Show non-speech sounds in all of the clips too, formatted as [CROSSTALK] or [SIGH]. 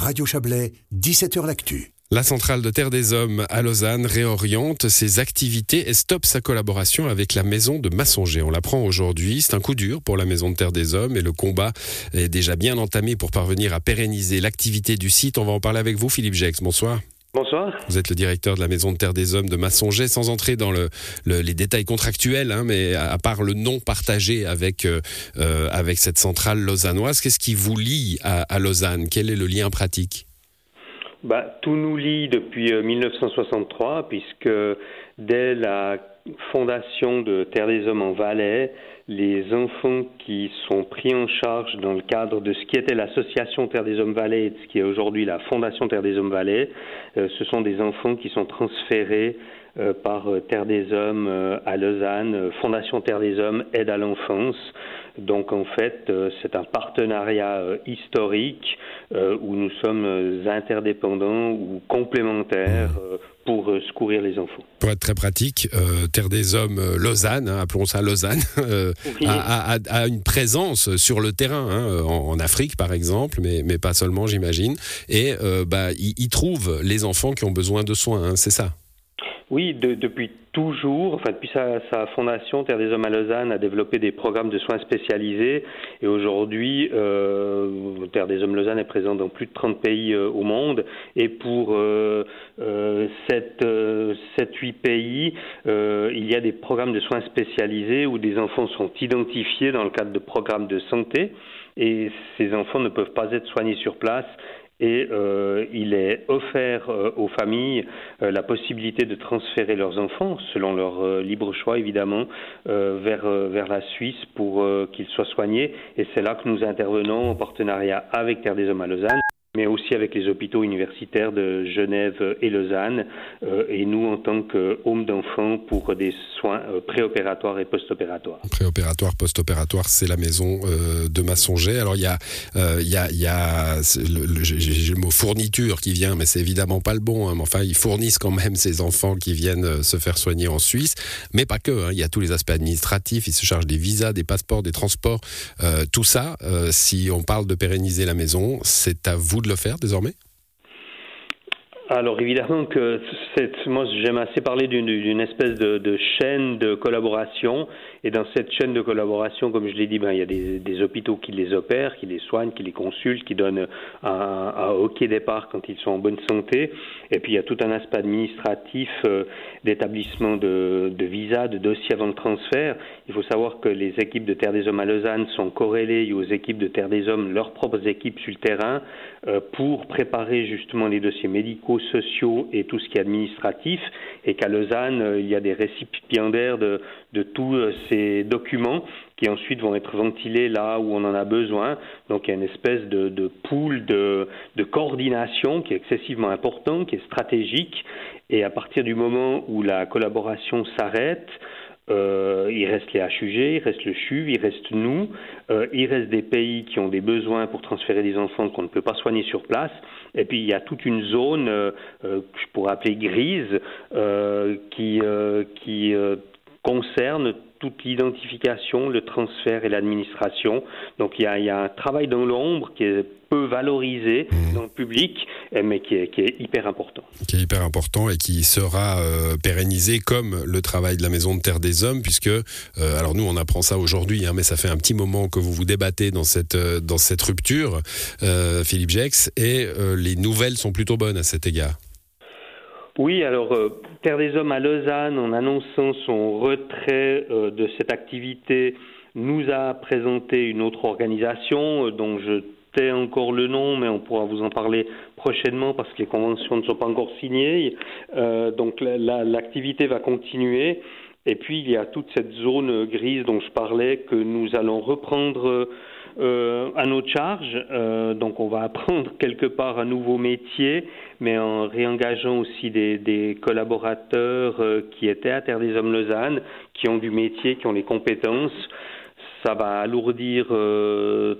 Radio Chablais, 17h L'Actu. La centrale de Terre des Hommes à Lausanne réoriente ses activités et stoppe sa collaboration avec la maison de Massonger. On l'apprend aujourd'hui. C'est un coup dur pour la maison de Terre des Hommes et le combat est déjà bien entamé pour parvenir à pérenniser l'activité du site. On va en parler avec vous, Philippe Jex. Bonsoir. Bonsoir. Vous êtes le directeur de la Maison de Terre des Hommes de Massonger, sans entrer dans le, les détails contractuels, hein, mais à, part le nom partagé avec, euh, euh, avec cette centrale lausannoise, qu'est-ce qui vous lie à, Lausanne? Quel est le lien pratique? Bah, Tout nous lie depuis 1963, euh, puisque dès la fondation de Terre des Hommes en Valais, les enfants qui sont pris en charge dans le cadre de ce qui était l'association Terre des Hommes Valais et de ce qui est aujourd'hui la Fondation Terre des Hommes Valais, euh, ce sont des enfants qui sont transférés euh, par euh, Terre des Hommes à Lausanne, Fondation Terre des Hommes aide à l'enfance. Donc en fait, c'est un partenariat historique où nous sommes interdépendants ou complémentaires pour euh, secourir les enfants. Pour être très pratique, euh, Terre des Hommes euh, Lausanne, hein, appelons ça Lausanne, [LAUGHS] a, une présence sur le terrain, hein, en, Afrique par exemple, mais, mais pas seulement j'imagine, et bah, il, trouve les enfants qui ont besoin de soins, hein, c'est ça? Oui, depuis toujours, enfin depuis sa, fondation, Terre des Hommes à Lausanne a développé des programmes de soins spécialisés. Et aujourd'hui, euh, Terre des Hommes Lausanne est présent dans plus de 30 pays euh, au monde. Et pour euh, 7, euh, 8 pays, il y a des programmes de soins spécialisés où des enfants sont identifiés dans le cadre de programmes de santé. Et ces enfants ne peuvent pas être soignés sur place et euh, il est offert euh, aux familles euh, la possibilité de transférer leurs enfants, selon leur libre choix évidemment, vers, vers la Suisse pour qu'ils soient soignés. Et c'est là que nous intervenons en partenariat avec Terre des Hommes à Lausanne mais aussi avec les hôpitaux universitaires de Genève et Lausanne, euh, et nous en tant qu'hommes d'enfants pour des soins euh, préopératoires et post-opératoires. Préopératoire, post-opératoire, c'est la maison euh, de Massonger. Alors il y a, il y a, y a j'ai le mot fourniture qui vient, mais c'est évidemment pas le bon. Hein, mais enfin, ils fournissent quand même ces enfants qui viennent se faire soigner en Suisse, mais pas que. Hein, il y a tous les aspects administratifs. Ils se chargent des visas, des passeports, des transports, tout ça. si on parle de pérenniser la maison, c'est à vous de le faire désormais? Alors évidemment que moi j'aime assez parler d'une espèce de, chaîne de collaboration et dans cette chaîne de collaboration, comme je l'ai dit, ben, il y a des, hôpitaux qui les opèrent, qui les soignent, qui les consultent, qui donnent un, OK départ quand ils sont en bonne santé et puis il y a tout un aspect administratif euh, d'établissement de, de visa, de dossier avant le transfert. Il faut savoir que les équipes de Terre des Hommes à Lausanne sont corrélées aux équipes de Terre des Hommes, leurs propres équipes sur le terrain, euh, pour préparer justement les dossiers médicaux, sociaux et tout ce qui est administratif. Et qu'à Lausanne, euh, il y a des récipiendaires de, de tous ces documents qui ensuite vont être ventilés là où on en a besoin. Donc il y a une espèce de, de pool de, de coordination qui est excessivement important, qui est stratégique. Et à partir du moment où la collaboration s'arrête, euh, il reste les HUG, il reste le CHUV, il reste nous, euh, il reste des pays qui ont des besoins pour transférer des enfants qu'on ne peut pas soigner sur place, et puis il y a toute une zone euh, que je pourrais appeler grise qui, qui concerne toute l'identification, le transfert et l'administration. Donc il y, a, un travail dans l'ombre qui est peu valorisé mmh. dans le public, mais qui est, hyper important. Qui est hyper important et qui sera euh, pérennisé comme le travail de la Maison de Terre des Hommes, puisque, euh, alors nous on apprend ça aujourd'hui, hein, mais ça fait un petit moment que vous vous débattez dans cette, euh, dans cette rupture, Philippe Jex, et les nouvelles sont plutôt bonnes à cet égard. Oui, alors euh, Terre des Hommes à Lausanne, en annonçant son retrait euh, de cette activité, nous a présenté une autre organisation euh, dont je tais encore le nom, mais on pourra vous en parler prochainement parce que les conventions ne sont pas encore signées. donc l'activité va continuer. Et puis il y a toute cette zone grise dont je parlais que nous allons reprendre euh, à notre charge. Euh, donc on va [LAUGHS] apprendre quelque part un nouveau métier, mais en réengageant aussi des, collaborateurs euh, qui étaient à Terre des Hommes Lausanne, qui ont du métier, qui ont les compétences. Ça va alourdir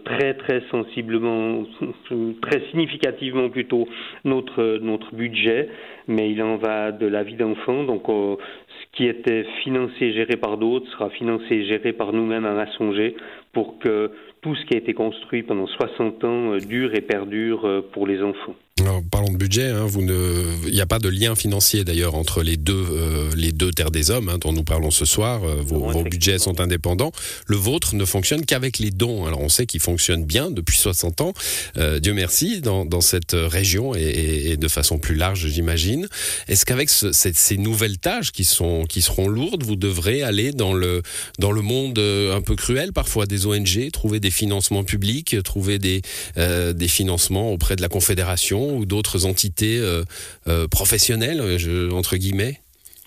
très très sensiblement, [LAUGHS] très significativement plutôt notre notre budget, mais il en va de la vie d'enfant. Donc ce qui était financé et géré par d'autres sera financé et géré par nous-mêmes à Massonger pour que tout ce qui a été construit pendant 60 ans dure et perdure pour les enfants. Alors, parlons de budget. Hein, vous ne, il n'y a pas de lien financier d'ailleurs entre les deux, euh, les deux terres des hommes hein, dont nous parlons ce soir. Euh, vos, vos, budgets sont indépendants. Le vôtre ne fonctionne qu'avec les dons. Alors on sait qu'il fonctionne bien depuis 60 ans. Euh, Dieu merci dans, dans cette région et, et, de façon plus large, j'imagine. Est-ce qu'avec ce, ces, ces, nouvelles tâches qui sont qui seront lourdes, vous devrez aller dans le dans le monde un peu cruel parfois des ONG, trouver des financements publics, trouver des des financements auprès de la Confédération ou d'autres entités euh, euh, professionnelles, je, entre guillemets?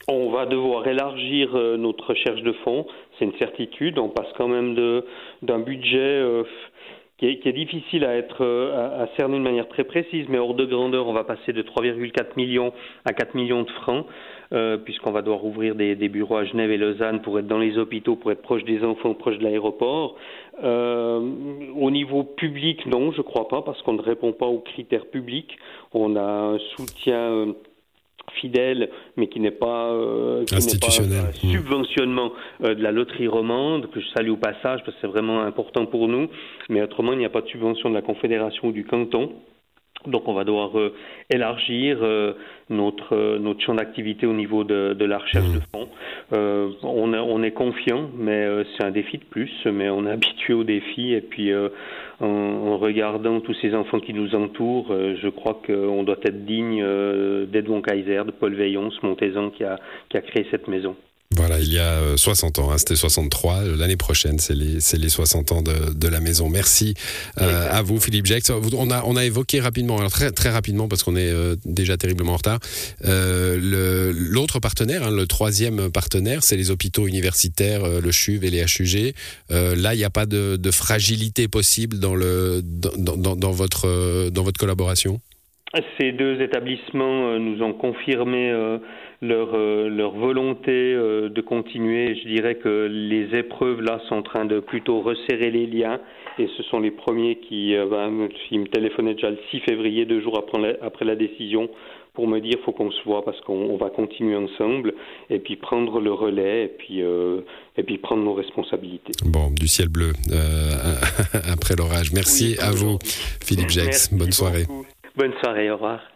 On va devoir élargir euh, notre recherche de fonds, c'est une certitude. On passe quand même d'un budget qui est, difficile à être à, cerner de manière très précise, mais hors de grandeur, on va passer de 3,4 millions à 4 millions de francs. Euh, puisqu'on va devoir ouvrir des, des, bureaux à Genève et Lausanne pour être dans les hôpitaux, pour être proche des enfants, proche de l'aéroport. Euh, au niveau public, non, je crois pas, parce qu'on ne répond pas aux critères publics. On a un soutien euh, fidèle, mais qui n'est pas, euh, qui institutionnel, pas subventionnement euh, de la loterie romande, que je salue au passage parce que c'est vraiment important pour nous. Mais autrement, il n'y a pas de subvention de la Confédération ou du canton. Donc on va devoir euh, élargir euh, notre, euh, notre champ d'activité au niveau de, de, la recherche de fonds. On, est confiant, mais c'est un défi de plus, mais on est [LAUGHS] habitué au défi et puis en, en, regardant tous ces enfants qui nous entourent, je crois qu'on doit être digne d'Edmond Kaiser, de Paul Veillon, ce Montaisan qui a, qui a créé cette maison. Voilà, il y a 60 ans, hein, c'était 63. L'année prochaine, c'est les, les 60 ans de, de la maison. Merci euh, à vous, Philippe Jacques. On a, on a évoqué rapidement, alors très, très rapidement, parce qu'on est euh, déjà terriblement en retard, euh, l'autre partenaire, hein, le troisième partenaire, c'est les hôpitaux universitaires, euh, le CHUV et les HUG. Euh, là, il n'y a pas de, de, fragilité possible dans, le, dans, dans, dans votre, dans votre collaboration? Ces deux établissements nous ont confirmé leur, euh, leur volonté euh, de continuer. Je dirais que les épreuves là sont en train de plutôt resserrer les liens et ce sont les premiers qui, euh, ben, qui me téléphonaient déjà le 6 février, deux jours après la, après la décision, pour me dire faut qu'on se voit parce qu'on va continuer ensemble et puis prendre le relais et puis euh, et puis prendre nos responsabilités. Bon, du ciel bleu euh, [LAUGHS] après l'orage. Merci oui, à vous, Philippe Jacques. Bonne soirée. Bonne soirée, au revoir.